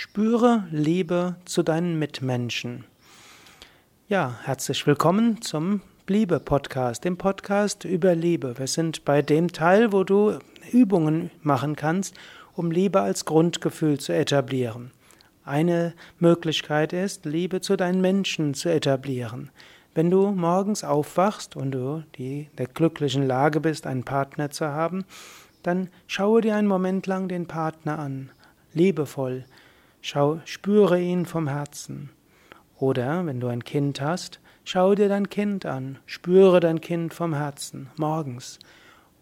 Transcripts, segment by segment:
Spüre Liebe zu deinen Mitmenschen. Ja, herzlich willkommen zum Liebe-Podcast, dem Podcast über Liebe. Wir sind bei dem Teil, wo du Übungen machen kannst, um Liebe als Grundgefühl zu etablieren. Eine Möglichkeit ist, Liebe zu deinen Menschen zu etablieren. Wenn du morgens aufwachst und du die der glücklichen Lage bist, einen Partner zu haben, dann schaue dir einen Moment lang den Partner an, liebevoll, Schau, spüre ihn vom Herzen. Oder wenn du ein Kind hast, schau dir dein Kind an, spüre dein Kind vom Herzen, morgens.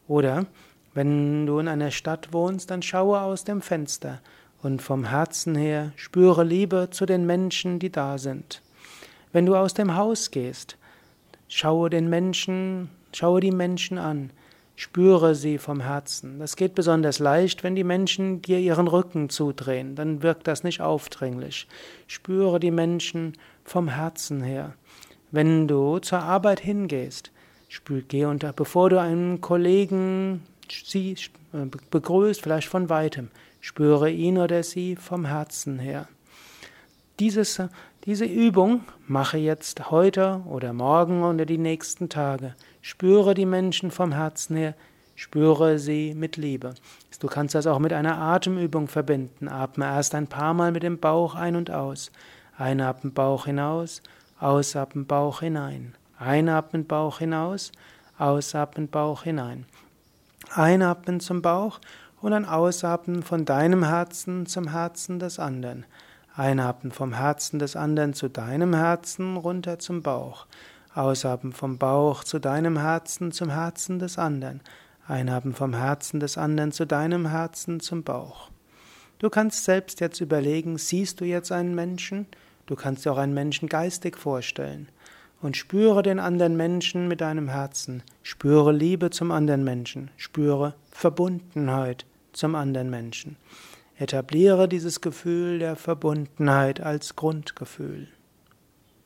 Oder wenn du in einer Stadt wohnst, dann schaue aus dem Fenster und vom Herzen her spüre Liebe zu den Menschen, die da sind. Wenn du aus dem Haus gehst, schaue den Menschen, schaue die Menschen an, Spüre sie vom Herzen. Das geht besonders leicht, wenn die Menschen dir ihren Rücken zudrehen. Dann wirkt das nicht aufdringlich. Spüre die Menschen vom Herzen her. Wenn du zur Arbeit hingehst, geh unter, bevor du einen Kollegen sie äh, begrüßt, vielleicht von weitem, spüre ihn oder sie vom Herzen her. Dieses, diese Übung mache jetzt heute oder morgen oder die nächsten Tage. Spüre die Menschen vom Herzen her, spüre sie mit Liebe. Du kannst das auch mit einer Atemübung verbinden. Atme erst ein paar Mal mit dem Bauch ein und aus. Einatmen Bauch hinaus, ausatmen Bauch hinein. Einatmen Bauch hinaus, ausatmen Bauch hinein. Einatmen zum Bauch und dann ausatmen von deinem Herzen zum Herzen des anderen. Einatmen vom Herzen des anderen zu deinem Herzen runter zum Bauch. Ausatmen vom Bauch zu deinem Herzen zum Herzen des anderen. Einatmen vom Herzen des anderen zu deinem Herzen zum Bauch. Du kannst selbst jetzt überlegen, siehst du jetzt einen Menschen? Du kannst dir auch einen Menschen geistig vorstellen. Und spüre den anderen Menschen mit deinem Herzen. Spüre Liebe zum anderen Menschen. Spüre Verbundenheit zum anderen Menschen. Etabliere dieses Gefühl der Verbundenheit als Grundgefühl.